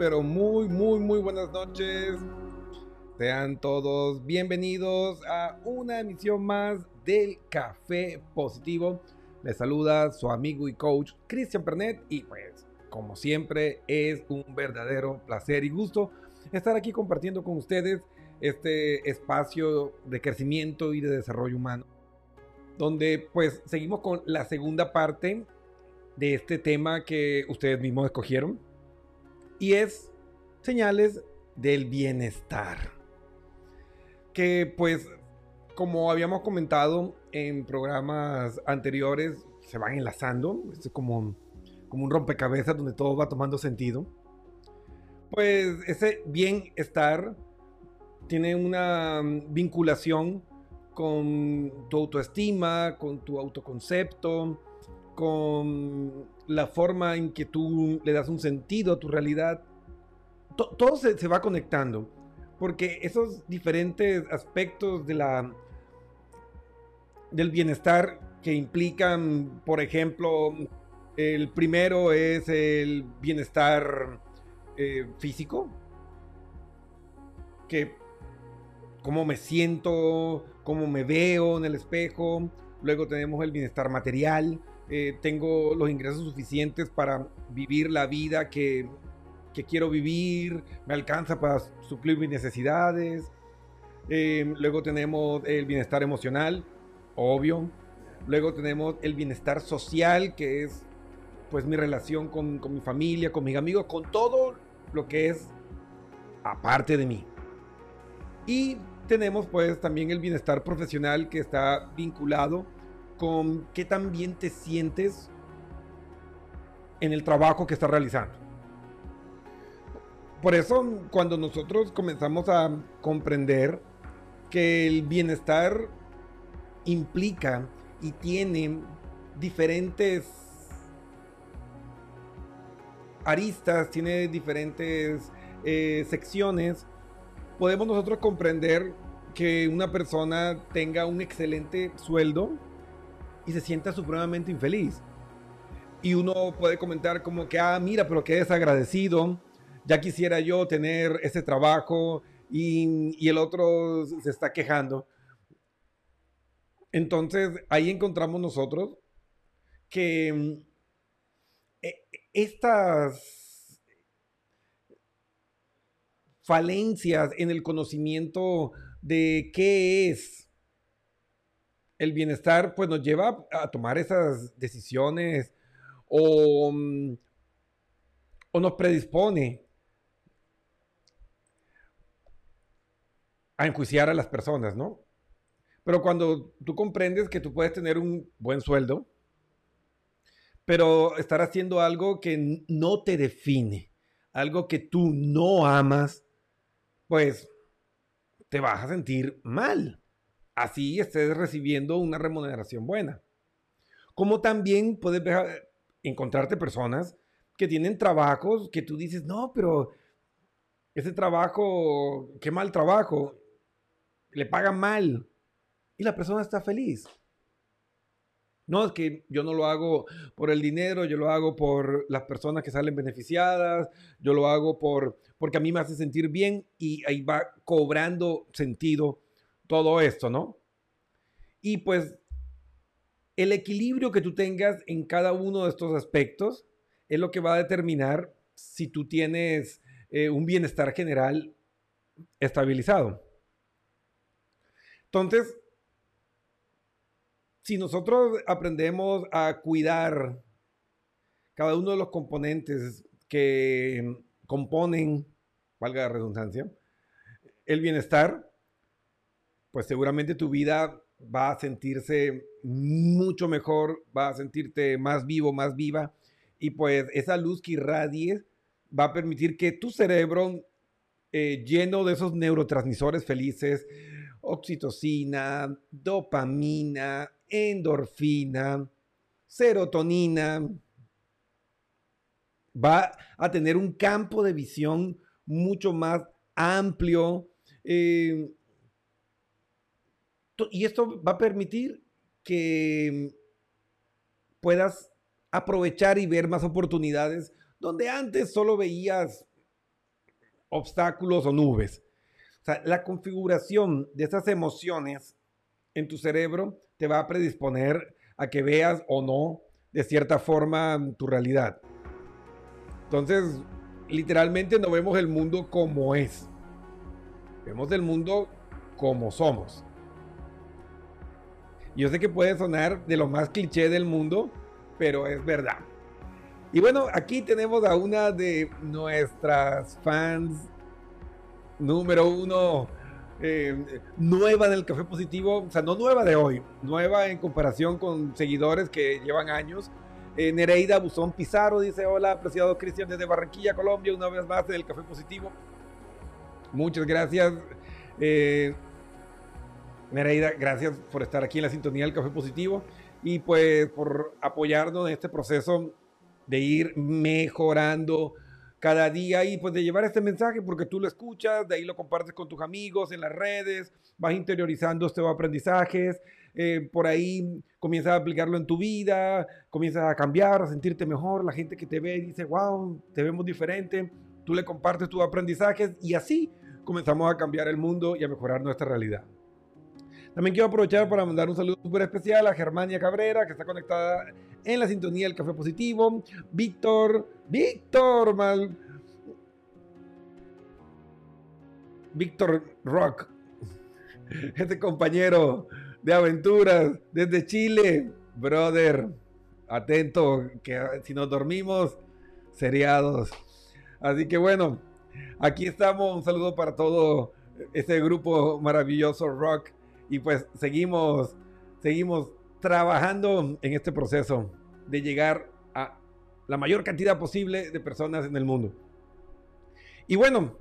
pero muy, muy, muy buenas noches. Sean todos bienvenidos a una emisión más del Café Positivo. Les saluda su amigo y coach Cristian Pernet y pues como siempre es un verdadero placer y gusto estar aquí compartiendo con ustedes este espacio de crecimiento y de desarrollo humano donde pues seguimos con la segunda parte de este tema que ustedes mismos escogieron y es señales del bienestar. Que pues como habíamos comentado en programas anteriores se van enlazando, es como, como un rompecabezas donde todo va tomando sentido. Pues ese bienestar tiene una vinculación con tu autoestima, con tu autoconcepto, con la forma en que tú le das un sentido a tu realidad. todo se, va conectando, porque esos diferentes aspectos de la, del bienestar que implican, por ejemplo, el primero es el bienestar eh, físico, que cómo me siento, cómo me veo en el espejo. Luego tenemos el bienestar material. Eh, tengo los ingresos suficientes para vivir la vida que, quiero vivir. Me alcanza para suplir mis necesidades. Eh, luego tenemos el bienestar emocional, obvio. Luego tenemos el bienestar social, que es pues mi relación con, con mi familia, con mis amigos, con todo lo que es aparte de mí. Y tenemos pues también el bienestar profesional que está vinculado con qué tan bien te sientes en el trabajo que estás realizando. Por eso cuando nosotros comenzamos a comprender que el bienestar implica y tiene diferentes aristas, tiene diferentes eh, secciones, podemos nosotros comprender que una persona tenga un excelente sueldo y se sienta supremamente infeliz. Y uno puede comentar como que, ah, mira, pero qué desagradecido, ya quisiera yo tener ese trabajo y, y el otro se está quejando. Entonces ahí encontramos nosotros que mm, e, estas falencias en el conocimiento de qué es el bienestar, pues nos lleva a tomar esas decisiones o, mm, o nos predispone a enjuiciar a las personas, ¿no? Pero cuando tú comprendes que tú puedes tener un buen sueldo, pero estar haciendo algo que no te define, algo que tú no amas, pues te vas a sentir mal. Así estés recibiendo una remuneración buena. Como también puedes encontrarte personas que tienen trabajos que tú dices, no, pero ese trabajo, qué mal trabajo, le pagan mal y la persona está feliz. No, es que yo no lo hago por el dinero, yo lo hago por las personas que salen beneficiadas, yo lo hago por, porque a mí me hace sentir bien y ahí va cobrando sentido todo esto, ¿no? Y pues el equilibrio que tú tengas en cada uno de estos aspectos es lo que va a determinar si tú tienes eh, un bienestar general estabilizado. Entonces, si nosotros aprendemos a cuidar cada uno de los componentes que componen, valga la redundancia, el bienestar, pues seguramente tu vida va a sentirse mucho mejor, va a sentirte más vivo, más viva, y pues esa luz que irradie va a permitir que tu cerebro, eh, lleno de esos neurotransmisores felices, oxitocina, dopamina, endorfina, serotonina, va a tener un campo de visión mucho más amplio. Eh, y esto va a permitir que puedas aprovechar y ver más oportunidades donde antes solo veías obstáculos o nubes. O sea, la configuración de esas emociones en tu cerebro te va a predisponer a que veas o no de cierta forma tu realidad. Entonces, literalmente no vemos el mundo como es. Vemos el mundo como somos. Yo sé que puede sonar de lo más cliché del mundo, pero es verdad. Y bueno, aquí tenemos a una de nuestras fans número uno, eh, nueva del Café Positivo, o sea, no nueva de hoy, nueva en comparación con seguidores que llevan años. Eh, Nereida Buzón Pizarro dice: Hola, apreciado Cristian desde Barranquilla, Colombia, una vez más en el Café Positivo. Muchas gracias. Eh, Nereida, gracias por estar aquí en la sintonía del Café Positivo y pues por apoyarnos en este proceso de ir mejorando cada día y pues de llevar este mensaje porque tú lo escuchas, de ahí lo compartes con tus amigos en las redes, vas interiorizando estos aprendizajes, eh, por ahí comienzas a aplicarlo en tu vida, comienzas a cambiar, a sentirte mejor, la gente que te ve dice, wow, te vemos diferente, tú le compartes tus aprendizajes y así comenzamos a cambiar el mundo y a mejorar nuestra realidad. También quiero aprovechar para mandar un saludo súper especial a Germania Cabrera, que está conectada en la sintonía del Café Positivo. Víctor, Víctor, mal. Víctor Rock, este compañero de aventuras desde Chile. Brother, atento, que si nos dormimos, seriados. Así que bueno, aquí estamos. Un saludo para todo este grupo maravilloso rock y pues seguimos, seguimos trabajando en este proceso de llegar a la mayor cantidad posible de personas en el mundo. Y bueno,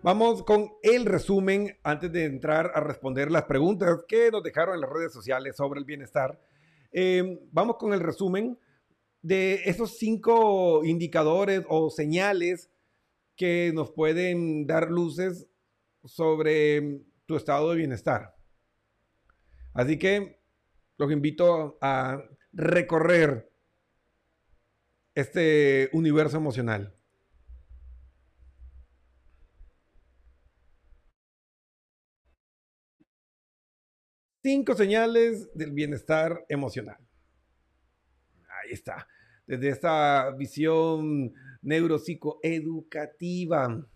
vamos con el resumen antes de entrar a responder las preguntas que nos dejaron en las redes sociales sobre el bienestar. Eh, vamos con el resumen de esos cinco indicadores o señales que nos pueden dar luces sobre tu estado de bienestar. Así que los invito a recorrer este universo emocional. Cinco señales del bienestar emocional. Ahí está. Desde esta visión neuropsicoeducativa.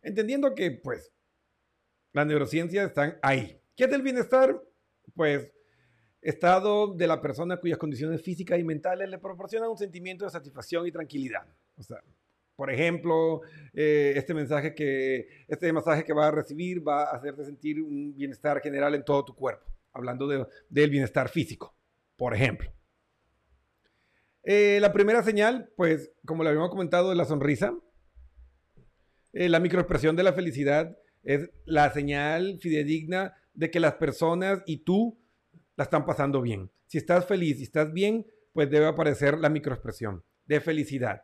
Entendiendo que, pues, las neurociencias están ahí. ¿Qué es el bienestar? Pues estado de la persona cuyas condiciones físicas y mentales le proporcionan un sentimiento de satisfacción y tranquilidad. O sea, por ejemplo, eh, este mensaje que, este mensaje que va a recibir va a hacerte sentir un bienestar general en todo tu cuerpo, hablando del bienestar físico, por ejemplo. Eh, la primera señal, pues, como le habíamos comentado, es la sonrisa. Eh, la microexpresión de la felicidad es la señal fidedigna de que las personas y tú la están pasando bien. Si estás feliz y estás bien, pues debe aparecer la microexpresión de felicidad.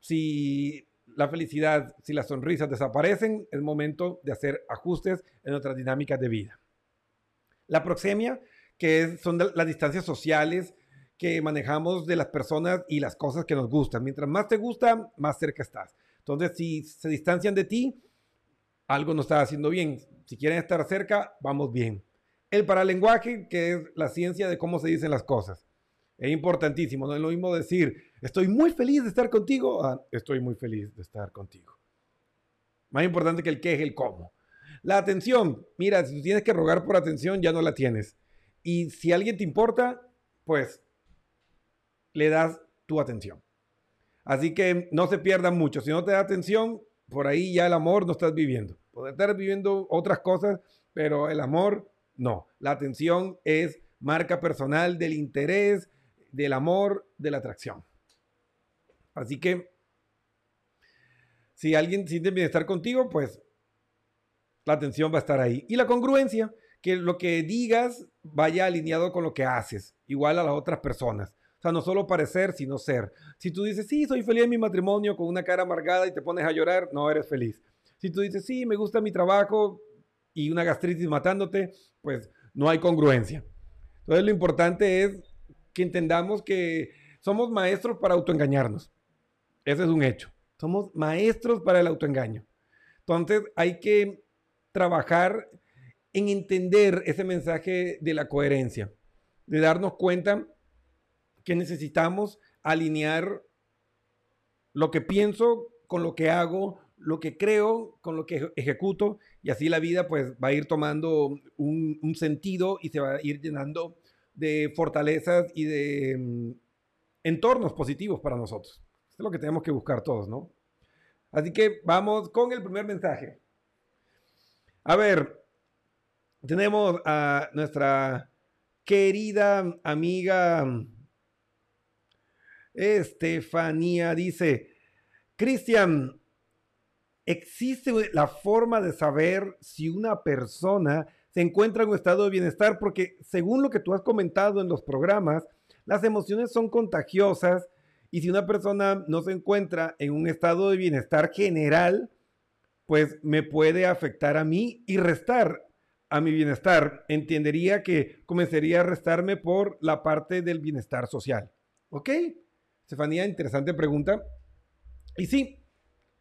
Si la felicidad, si las sonrisas desaparecen, es momento de hacer ajustes en otras dinámicas de vida. La proxemia, que son las distancias sociales que manejamos de las personas y las cosas que nos gustan. Mientras más te gusta, más cerca estás. Entonces, si se distancian de ti, algo no está haciendo bien. Si quieren estar cerca, vamos bien. El paralenguaje, que es la ciencia de cómo se dicen las cosas. Es importantísimo, no es lo mismo decir, estoy muy feliz de estar contigo, estoy muy feliz de estar contigo. Más importante que el qué es el cómo. La atención, mira, si tú tienes que rogar por atención, ya no la tienes. Y si alguien te importa, pues le das tu atención. Así que no se pierdan mucho. Si no te da atención, por ahí ya el amor no estás viviendo. Estar viviendo otras cosas, pero el amor no. La atención es marca personal del interés, del amor, de la atracción. Así que si alguien siente bienestar contigo, pues la atención va a estar ahí. Y la congruencia, que lo que digas vaya alineado con lo que haces, igual a las otras personas. O sea, no solo parecer, sino ser. Si tú dices, sí, soy feliz en mi matrimonio con una cara amargada y te pones a llorar, no eres feliz. Si tú dices, sí, me gusta mi trabajo y una gastritis matándote, pues no hay congruencia. Entonces lo importante es que entendamos que somos maestros para autoengañarnos. Ese es un hecho. Somos maestros para el autoengaño. Entonces hay que trabajar en entender ese mensaje de la coherencia, de darnos cuenta que necesitamos alinear lo que pienso con lo que hago, lo que creo con lo que ejecuto y así la vida pues va a ir tomando un, sentido y se va a ir llenando de fortalezas y de mm, entornos positivos para nosotros. es lo que tenemos que buscar todos, ¿no? Así que vamos con el primer mensaje. A ver, tenemos a nuestra querida amiga Estefanía, dice, Cristian, existe la forma de saber si una persona se encuentra en un estado de bienestar, porque según lo que tú has comentado en los programas, las emociones son contagiosas y si una persona no se encuentra en un estado de bienestar general, pues me puede afectar a mí y restar a mi bienestar. Entendería que comenzaría a restarme por la parte del bienestar social. ¿Ok? Estefanía, interesante pregunta. Y sí,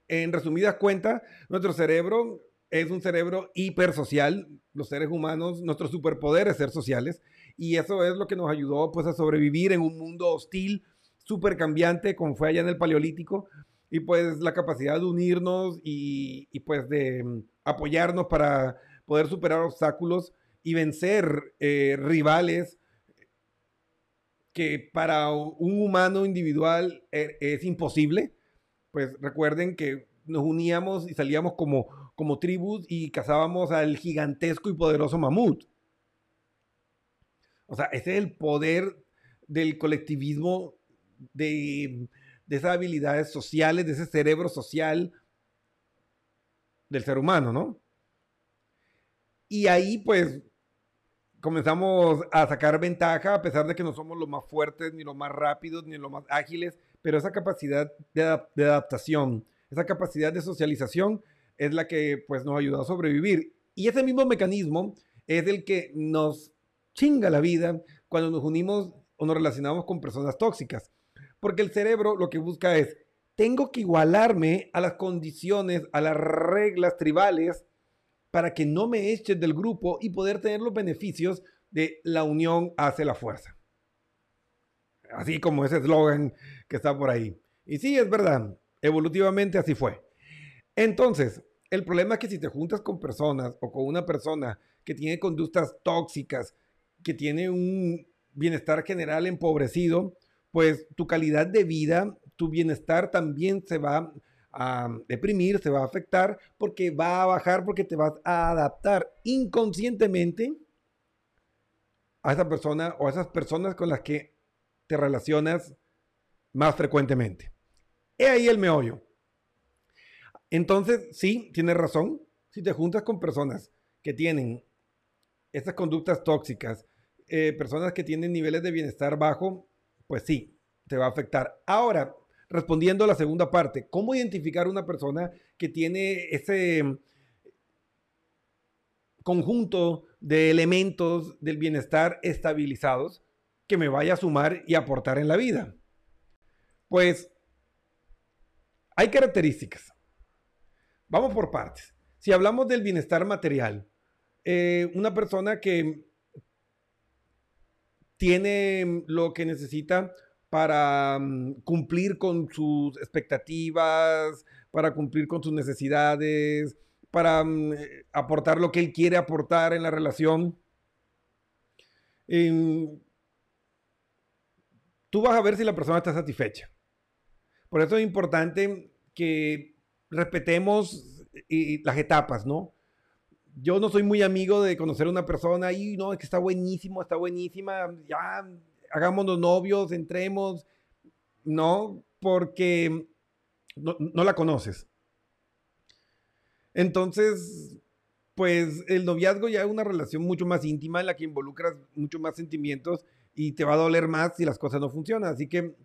en resumidas cuentas, nuestro cerebro es un cerebro hipersocial. Los seres humanos, nuestro superpoder es ser sociales. Y eso es lo que nos ayudó pues a sobrevivir en un mundo hostil, súper cambiante, como fue allá en el Paleolítico. Y pues la capacidad de unirnos y, pues de mm, apoyarnos para poder superar obstáculos y vencer eh, rivales que para un humano individual eh, es imposible pues recuerden que nos uníamos y salíamos como, como tribus y cazábamos al gigantesco y poderoso mamut. O sea, ese es el poder del colectivismo, de, de esas habilidades sociales, de ese cerebro social del ser humano, ¿no? Y ahí pues comenzamos a sacar ventaja a pesar de que no somos los más fuertes, ni los más rápidos, ni los más ágiles, pero esa capacidad de, adaptación, esa capacidad de socialización es la que pues nos ayuda a sobrevivir. Y ese mismo mecanismo es el que nos chinga la vida cuando nos unimos o nos relacionamos con personas tóxicas. Porque el cerebro lo que busca es, tengo que igualarme a las condiciones, a las reglas tribales para que no me echen del grupo y poder tener los beneficios de la unión hace la fuerza. Así como ese eslogan que está por ahí. Y sí, es verdad, evolutivamente así fue. Entonces, el problema es que si te juntas con personas o con una persona que tiene conductas tóxicas, que tiene un bienestar general empobrecido, pues tu calidad de vida, tu bienestar también se va a deprimir, se va a afectar, porque va a bajar, porque te vas a adaptar inconscientemente a esa persona o a esas personas con las que te relacionas más frecuentemente. He ahí el meollo. Entonces, sí, tienes razón. Si te juntas con personas que tienen estas conductas tóxicas, eh, personas que tienen niveles de bienestar bajo, pues sí, te va a afectar. Ahora, respondiendo a la segunda parte, ¿cómo identificar una persona que tiene ese conjunto de elementos del bienestar estabilizados? Que me vaya a sumar y aportar en la vida? Pues hay características. Vamos por partes. Si hablamos del bienestar material, eh, una persona que tiene lo que necesita para mm, cumplir con sus expectativas, para cumplir con sus necesidades, para mm, aportar lo que él quiere aportar en la relación. Em, tú vas a ver si la persona está satisfecha. Por eso es importante que respetemos las etapas, ¿no? Yo no soy muy amigo de conocer a una persona y no, es que está buenísimo, está buenísima, ya hagámonos novios, entremos. No, porque no, no la conoces. Entonces, pues el noviazgo ya es una relación mucho más íntima en la que involucras mucho más sentimientos y te va a doler más si las cosas no funcionan. Así que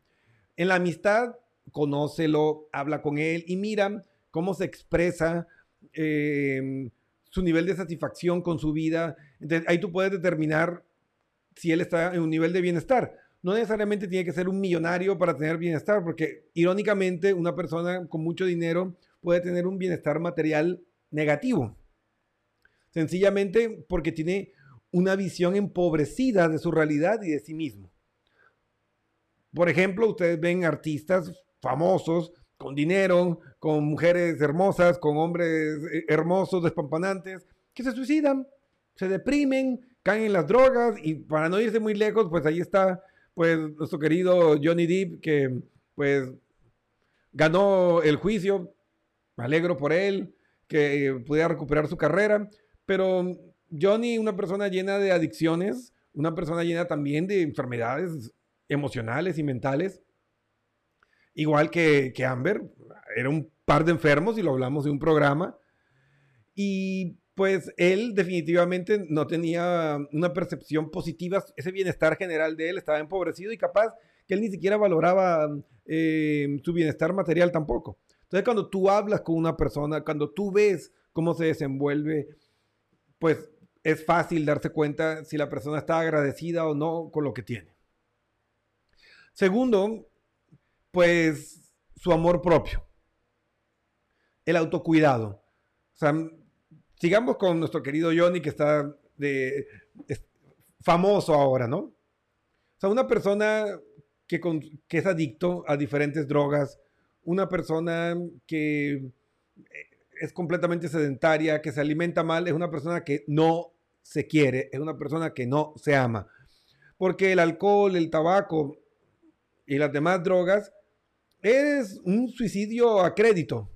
en la amistad, conócelo, habla con él y mira cómo se expresa em, su nivel de satisfacción con su vida. Ahí tú puedes determinar si él está en un nivel de bienestar. no necesariamente tiene que ser un millonario para tener bienestar, porque irónicamente una persona con mucho dinero puede tener un bienestar material negativo. Sencillamente porque tiene una visión empobrecida de su realidad y de sí mismo. Por ejemplo, ustedes ven artistas famosos con dinero, con mujeres hermosas, con hombres eh, hermosos, despampanantes, que se suicidan, se deprimen, caen en las drogas y para no irse muy lejos, pues ahí está pues nuestro querido Johnny Depp que pues ganó el juicio, me alegro por él, que pudiera recuperar su carrera, pero Johnny, una persona llena de adicciones, una persona llena también de enfermedades emocionales y mentales, igual que, que Amber, era un par de enfermos y lo hablamos de un programa, y pues él definitivamente no tenía una percepción positiva, ese bienestar general de él estaba empobrecido y capaz que él ni siquiera valoraba eh, su bienestar material tampoco. Entonces cuando tú hablas con una persona, cuando tú ves cómo se desenvuelve, pues es fácil darse cuenta si la persona está agradecida o no con lo que tiene. Segundo, pues su amor propio, el autocuidado. O sea, sigamos con nuestro querido Johnny que está famoso ahora, ¿no? O sea, una persona que, que es adicto a diferentes drogas, una persona que es completamente sedentaria, que se alimenta mal, es una persona que no se quiere, es una persona que no se ama. Porque el alcohol, el tabaco y las demás drogas es un suicidio a crédito.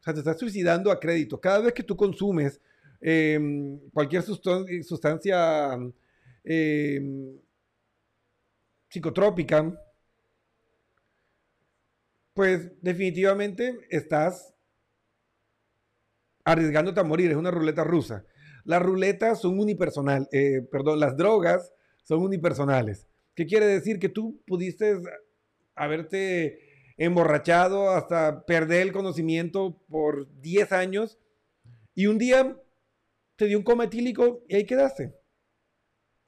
O sea, te estás suicidando a crédito. Cada vez que tú consumes em, cualquier sustancia em, psicotrópica, pues definitivamente estás arriesgándote a morir, es una ruleta rusa. Las ruletas son unipersonal, eh, perdón, las drogas son unipersonales. ¿Qué quiere decir? Que tú pudiste haberte emborrachado hasta perder el conocimiento por 10 años y un día te dio un coma etílico y ahí quedaste.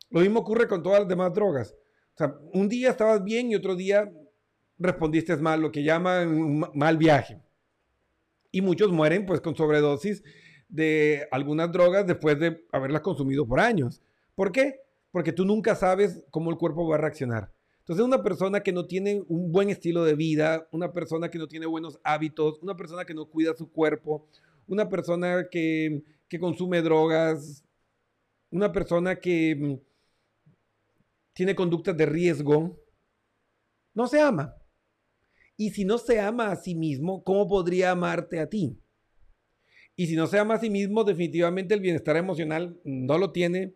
Lo mismo ocurre con todas las demás drogas. O sea, un día estabas bien y otro día respondiste mal, lo que llaman mal viaje y muchos mueren pues con sobredosis de algunas drogas después de haberlas consumido por años. ¿Por qué? Porque tú nunca sabes cómo el cuerpo va a reaccionar. Entonces una persona que no tiene un buen estilo de vida, una persona que no tiene buenos hábitos, una persona que no cuida su cuerpo, una persona que, que consume drogas, una persona que mm, tiene conductas de riesgo, no se ama. Y si no se ama a sí mismo, ¿cómo podría amarte a ti? Y si no se ama a sí mismo, definitivamente el bienestar emocional no lo tiene.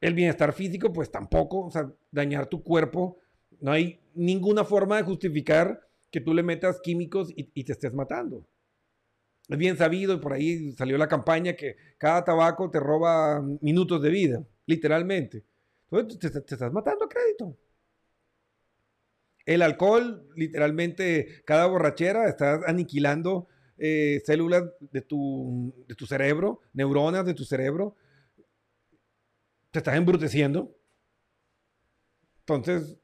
El bienestar físico, pues tampoco. O sea, dañar tu cuerpo. No hay ninguna forma de justificar que tú le metas químicos y, te estés matando. Es bien sabido, por ahí salió la campaña que cada tabaco te roba minutos de vida, literalmente. Entonces te estás matando a crédito. El alcohol, literalmente, cada borrachera estás aniquilando eh, células de tu, de tu cerebro, neuronas de tu cerebro. Te estás embruteciendo. Entonces,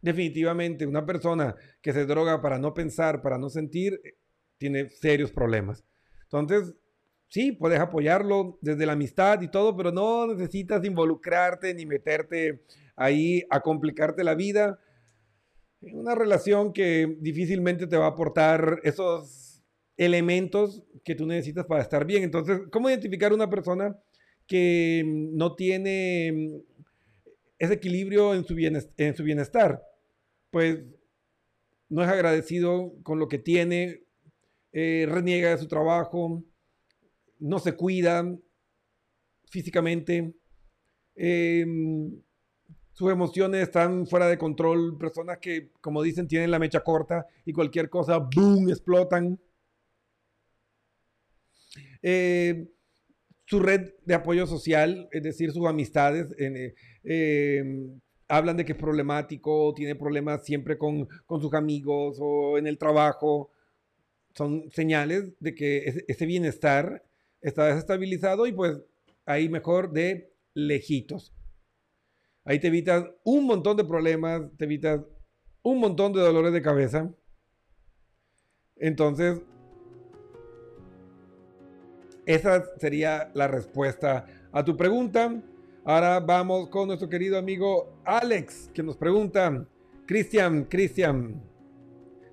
definitivamente, una persona que se droga para no pensar, para no sentir, tiene serios problemas. Entonces, sí, puedes apoyarlo desde la amistad y todo, pero no necesitas involucrarte ni meterte ahí a complicarte la vida. Una relación que difícilmente te va a aportar esos elementos que tú necesitas para estar bien. Entonces, ¿cómo identificar una persona que no tiene ese equilibrio en su bienestar? Pues no es agradecido con lo que tiene, eh, reniega de su trabajo, no se cuida físicamente, eh, sus emociones están fuera de control, personas que, como dicen, tienen la mecha corta y cualquier cosa, ¡boom!, explotan. Eh, su red de apoyo social, es decir, sus amistades, eh, em, hablan de que es problemático, tiene problemas siempre con, sus amigos o en el trabajo. Son señales de que ese bienestar está desestabilizado y pues ahí mejor de lejitos. Ahí te evitas un montón de problemas, te evitas un montón de dolores de cabeza. Entonces, esa sería la respuesta a tu pregunta. Ahora vamos con nuestro querido amigo Alex, que nos pregunta, Cristian, Cristian,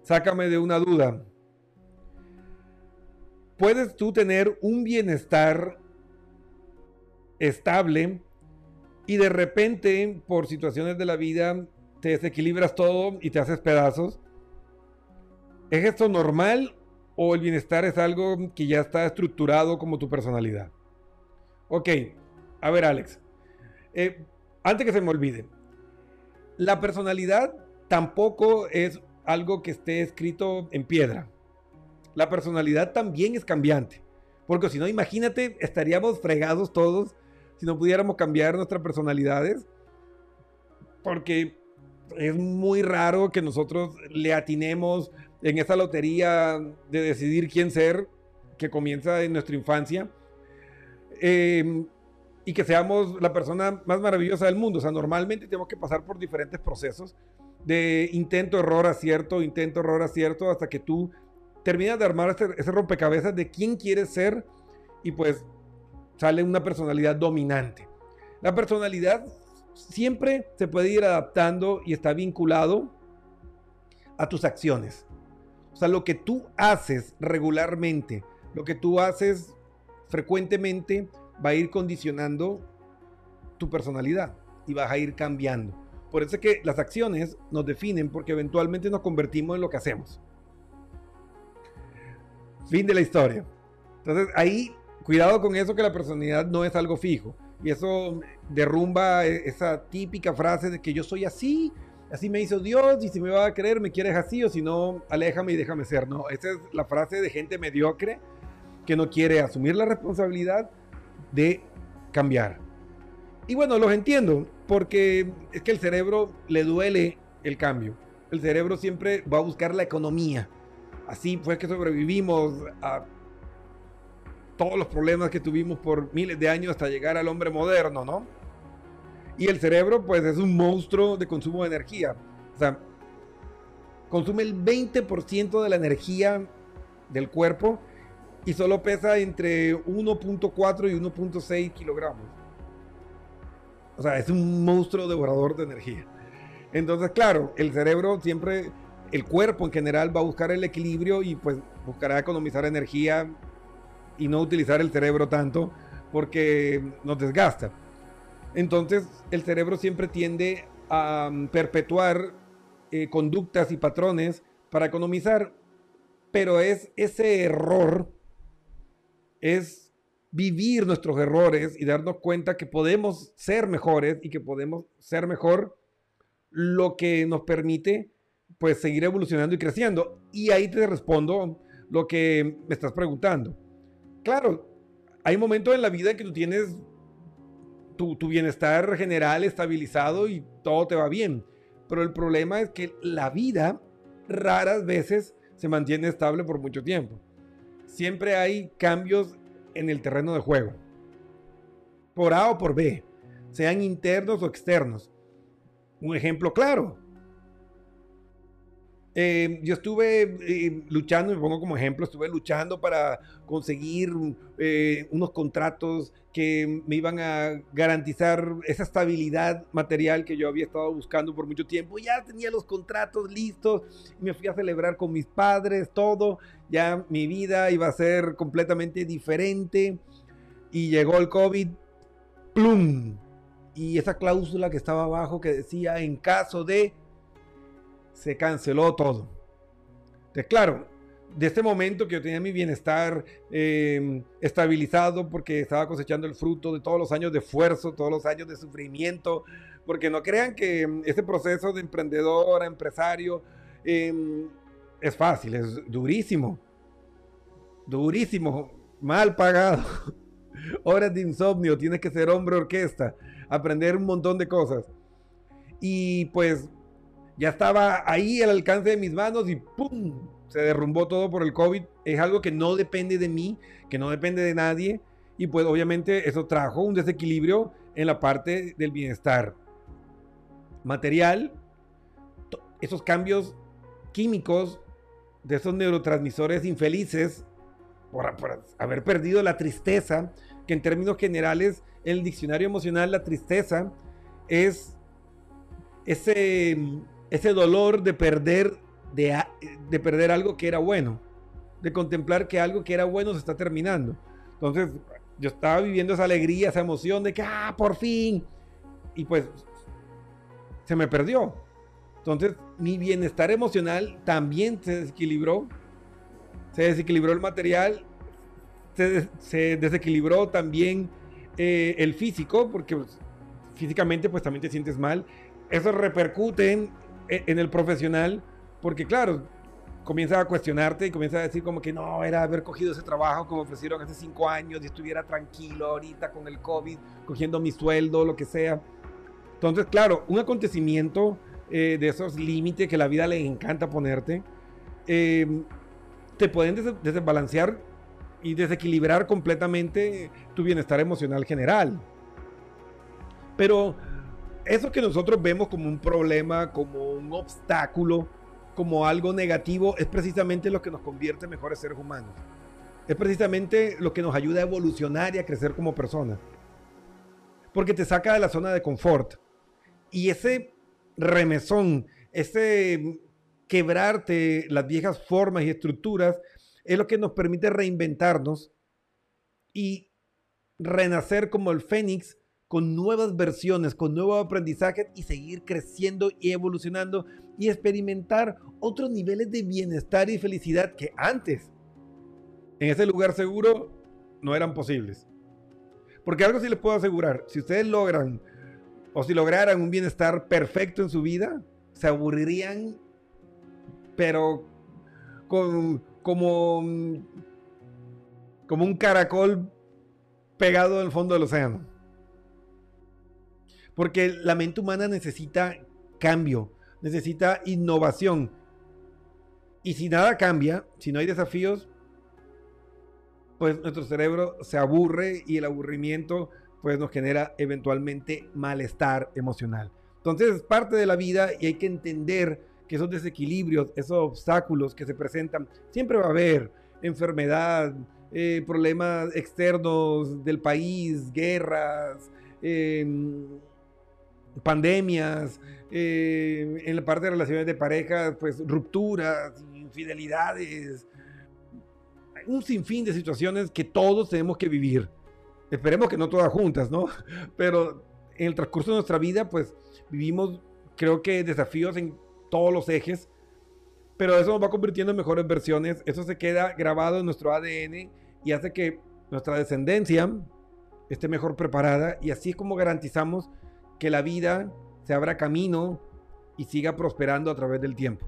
sácame de una duda. ¿Puedes tú tener un bienestar estable y de repente, por situaciones de la vida, te desequilibras todo y te haces pedazos? ¿Es esto normal o el bienestar es algo que ya está estructurado como tu personalidad? Ok, a ver Alex, eh, antes que se me olvide, la personalidad tampoco es algo que esté escrito en piedra. La personalidad también es cambiante. Porque si no, imagínate, estaríamos fregados todos si no pudiéramos cambiar nuestras personalidades. Porque es muy raro que nosotros le atinemos en esa lotería de decidir quién ser que comienza en nuestra infancia. Em, y que seamos la persona más maravillosa del mundo. O sea, normalmente tenemos que pasar por diferentes procesos de intento, error, acierto, intento, error, acierto, hasta que tú terminas de armar ese, ese rompecabezas de quién quieres ser y pues sale una personalidad dominante. La personalidad siempre se puede ir adaptando y está vinculado a tus acciones. O sea, lo que tú haces regularmente, lo que tú haces frecuentemente, va a ir condicionando tu personalidad y vas a ir cambiando. Por eso es que las acciones nos definen porque eventualmente nos convertimos en lo que hacemos. Fin de la historia. Entonces ahí, cuidado con eso que la personalidad no es algo fijo. Y eso derrumba e-, esa típica frase de que yo soy así, así me hizo Dios y si me va a creer me quieres así o si no, aléjame y déjame ser. No, esa es la frase de gente mediocre que no quiere asumir la responsabilidad de cambiar. Y bueno, los entiendo, porque es que el cerebro le duele el cambio. El cerebro siempre va a buscar la economía. Así fue que sobrevivimos a todos los problemas que tuvimos por miles de años hasta llegar al hombre moderno, ¿no? Y el cerebro, pues, es un monstruo de consumo de energía. O sea, consume el 20% de la energía del cuerpo y solo pesa entre 1.4 y 1.6 kilogramos. O sea, es un monstruo devorador de energía. Entonces, claro, el cerebro siempre, el cuerpo en general va a buscar el equilibrio y pues buscará economizar energía y no utilizar el cerebro tanto porque nos desgasta. Entonces, el cerebro siempre tiende a mm, perpetuar eh, conductas y patrones para economizar, pero es ese error es vivir nuestros errores y darnos cuenta que podemos ser mejores y que podemos ser mejor lo que nos permite pues seguir evolucionando y creciendo. Y ahí te respondo lo que me estás preguntando. Claro, hay momentos en la vida en que tú tienes tu, tu, bienestar general estabilizado y todo te va bien. Pero el problema es que la vida raras veces se mantiene estable por mucho tiempo siempre hay cambios en el terreno de juego. Por A o por B, sean internos o externos. Un ejemplo claro. Eh, yo estuve eh, luchando, me pongo como ejemplo, estuve luchando para conseguir eh, unos contratos que me iban a garantizar esa estabilidad material que yo había estado buscando por mucho tiempo. Ya tenía los contratos listos, me fui a celebrar con mis padres, todo. Ya mi vida iba a ser completamente diferente. Y llegó el COVID, ¡plum! Y esa cláusula que estaba abajo que decía en caso de se canceló todo. Entonces, claro, de este momento que yo tenía mi bienestar em, estabilizado porque estaba cosechando el fruto de todos los años de esfuerzo, todos los años de sufrimiento, porque no crean que em, ese proceso de emprendedor a empresario em, es fácil, es durísimo, durísimo, mal pagado, horas de insomnio, tienes que ser hombre orquesta, aprender un montón de cosas. Y pues ya estaba ahí al alcance de mis manos y ¡pum! Se derrumbó todo por el COVID. Es algo que no depende de mí, que no depende de nadie. Y pues obviamente eso trajo un desequilibrio en la parte del bienestar. material, esos cambios químicos de esos neurotransmisores infelices por, por, haber perdido la tristeza, que en términos generales, en el diccionario emocional, la tristeza es ese, ese dolor de perder, de, de perder algo que era bueno, de contemplar que algo que era bueno se está terminando. Entonces, yo estaba viviendo esa alegría, esa emoción de que, ah, por fin. Y pues, se me perdió. Entonces, mi bienestar emocional también se desequilibró. Se desequilibró el material. Se, desequilibró también eh, el físico, porque pues, físicamente pues también te sientes mal. Eso repercute en, en el profesional, porque claro, comienza a cuestionarte y comienza a decir como que no, era haber cogido ese trabajo como ofrecieron hace cinco años y estuviera tranquilo ahorita con el COVID, cogiendo mi sueldo, lo que sea. Entonces, claro, un acontecimiento eh, de esos límites que la vida le encanta ponerte, eh, te pueden desbalancear y desequilibrar completamente tu bienestar emocional general. Pero eso que nosotros vemos como un problema, como un obstáculo, como algo negativo, es precisamente lo que nos convierte en mejores seres humanos. Es precisamente lo que nos ayuda a evolucionar y a crecer como personas. Porque te saca de la zona de confort. Y ese remesón, ese quebrarte las viejas formas y estructuras, es lo que nos permite reinventarnos y renacer como el fénix con nuevas versiones, con nuevos aprendizajes y seguir creciendo y evolucionando y experimentar otros niveles de bienestar y felicidad que antes en ese lugar seguro no eran posibles. Porque algo sí les puedo asegurar, si ustedes logran o si lograran un bienestar perfecto en su vida, se aburrirían, pero como, como un caracol pegado en el fondo del océano. Porque la mente humana necesita cambio, necesita innovación. Y si nada cambia, si no hay desafíos, pues nuestro cerebro se aburre y el aburrimiento pues nos genera eventualmente malestar emocional. Entonces es parte de la vida y hay que entender que esos desequilibrios, esos obstáculos que se presentan, siempre va a haber enfermedad, eh, problemas externos del país, guerras, em, pandemias, eh, en la parte de relaciones de pareja, pues rupturas, infidelidades, un sinfín de situaciones que todos tenemos que vivir. Esperemos que no todas juntas, ¿no? Pero en el transcurso de nuestra vida, pues vivimos, creo que desafíos en todos los ejes, pero eso nos va convirtiendo en mejores versiones, eso se queda grabado en nuestro ADN y hace que nuestra descendencia esté mejor preparada y así es como garantizamos que la vida se abra camino y siga prosperando a través del tiempo.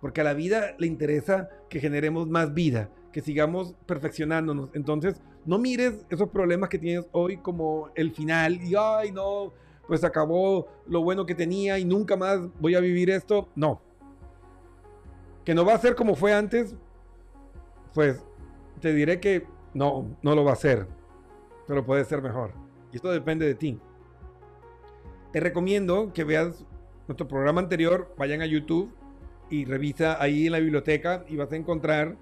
Porque a la vida le interesa que generemos más vida, que sigamos perfeccionándonos. Entonces, no mires esos problemas que tienes hoy como el final y, ay, no, pues acabó lo bueno que tenía y nunca más voy a vivir esto. No. Que no va a ser como fue antes, pues te diré que no, no lo va a ser, pero puede ser mejor. Y esto depende de ti. Te recomiendo que veas nuestro programa anterior, vayan a YouTube y revisa ahí en la biblioteca y vas a encontrar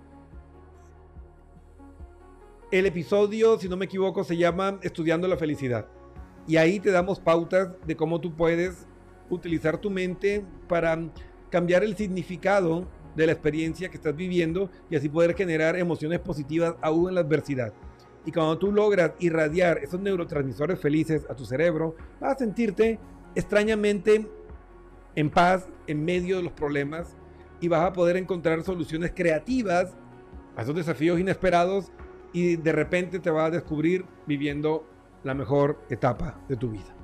el episodio, si no me equivoco, se llama Estudiando la felicidad. Y ahí te damos pautas de cómo tú puedes utilizar tu mente para cambiar el significado de la experiencia que estás viviendo y así poder generar emociones positivas aún en la adversidad. Y cuando tú logras irradiar esos neurotransmisores felices a tu cerebro, vas a sentirte extrañamente en paz en medio de los problemas y vas a poder encontrar soluciones creativas a esos desafíos inesperados y de repente te vas a descubrir viviendo la mejor etapa de tu vida.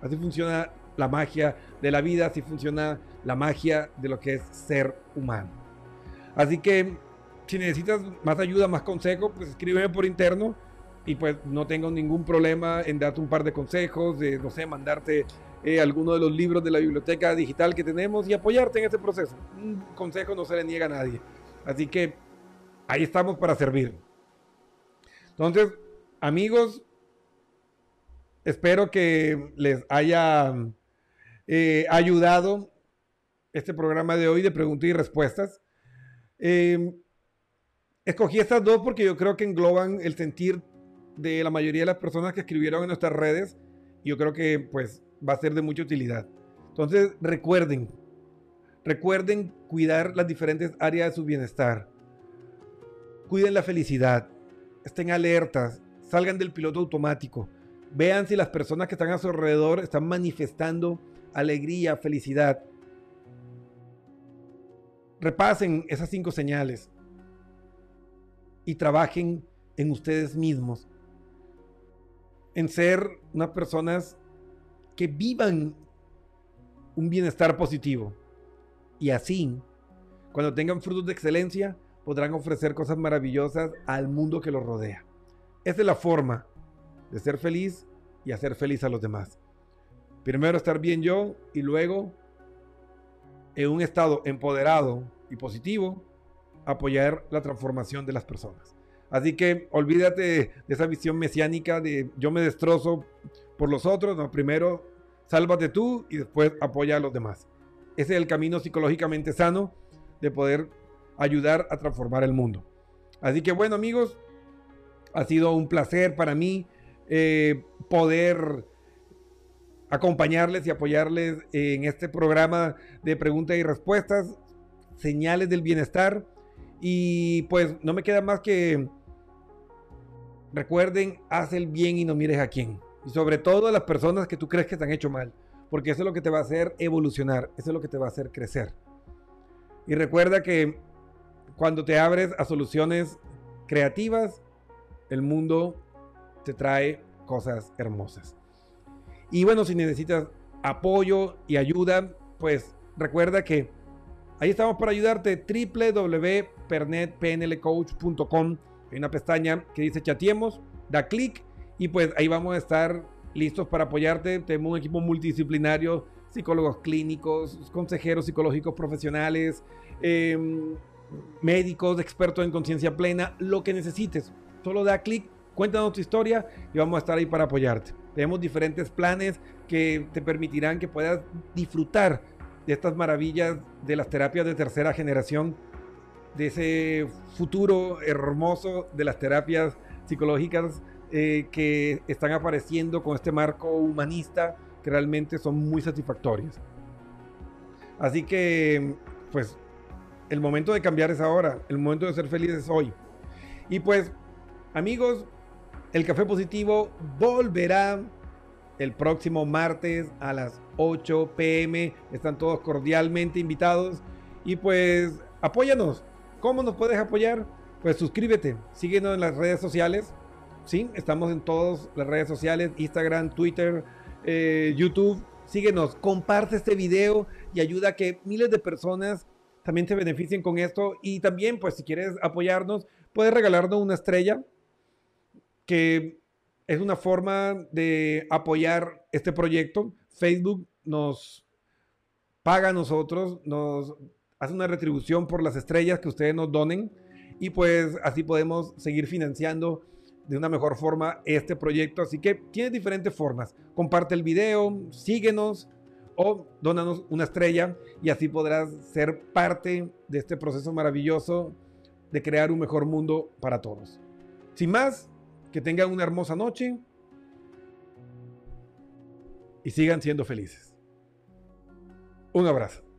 Así funciona la magia de la vida, así funciona la magia de lo que es ser humano. Así que si necesitas más ayuda, más consejo, pues escríbeme por interno y pues no tengo ningún problema en darte un par de consejos, de no sé, mandarte eh, alguno de los libros de la biblioteca digital que tenemos y apoyarte en ese proceso. Un consejo no se le niega a nadie. Así que ahí estamos para servir. Entonces, amigos, espero que les haya eh, ayudado este programa de hoy de preguntas y respuestas. Em, escogí estas dos porque yo creo que engloban el sentir de la mayoría de las personas que escribieron en nuestras redes. Yo creo que pues va a ser de mucha utilidad. Entonces recuerden, recuerden cuidar las diferentes áreas de su bienestar. Cuiden la felicidad, estén alertas, salgan del piloto automático. Vean si las personas que están a su alrededor están manifestando alegría, felicidad. Repasen esas cinco señales y trabajen en ustedes mismos, en ser unas personas que vivan un bienestar positivo. Y así, cuando tengan frutos de excelencia, podrán ofrecer cosas maravillosas al mundo que los rodea. Esa es la forma de ser feliz y hacer feliz a los demás. Primero estar bien yo y luego en un estado empoderado y positivo apoyar la transformación de las personas. Así que olvídate de esa visión mesiánica de yo me destrozo por los otros. No, primero sálvate tú y después apoya a los demás. Ese es el camino psicológicamente sano de poder ayudar a transformar el mundo. Así que bueno amigos, ha sido un placer para mí eh, poder acompañarles y apoyarles en este programa de preguntas y respuestas, señales del bienestar. Y pues no me queda más que recuerden, haz el bien y no mires a quién. Y sobre todo a las personas que tú crees que te han hecho mal. Porque eso es lo que te va a hacer evolucionar, eso es lo que te va a hacer crecer. Y recuerda que cuando te abres a soluciones creativas, el mundo te trae cosas hermosas. Y bueno, si necesitas apoyo y ayuda, pues recuerda que ahí estamos para ayudarte. www.pernetpnlcoach.com. Hay una pestaña que dice chatiemos, da clic y pues ahí vamos a estar listos para apoyarte. Tenemos un equipo multidisciplinario, psicólogos clínicos, consejeros psicológicos profesionales, em, médicos, expertos en conciencia plena, lo que necesites. Solo da clic, cuéntanos tu historia y vamos a estar ahí para apoyarte. Tenemos diferentes planes que te permitirán que puedas disfrutar de estas maravillas de las terapias de tercera generación, de ese futuro hermoso de las terapias psicológicas eh, que están apareciendo con este marco humanista que realmente son muy satisfactorias. Así que, pues, el momento de cambiar es ahora, el momento de ser feliz es hoy. Y pues, amigos, el Café Positivo volverá el próximo martes a las 8 pm. Están todos cordialmente invitados. Y pues apóyanos. ¿Cómo nos puedes apoyar? Pues suscríbete, síguenos en las redes sociales. Sí, estamos en todas las redes sociales, Instagram, Twitter, eh, YouTube. Síguenos, comparte este video y ayuda a que miles de personas también se beneficien con esto. Y también, pues si quieres apoyarnos, puedes regalarnos una estrella que es una forma de apoyar este proyecto. Facebook nos paga a nosotros, nos hace una retribución por las estrellas que ustedes nos donen y pues así podemos seguir financiando de una mejor forma este proyecto. Así que tiene diferentes formas. Comparte el video, síguenos o dónanos una estrella y así podrás ser parte de este proceso maravilloso de crear un mejor mundo para todos. Sin más, que tengan una hermosa noche y sigan siendo felices. Un abrazo.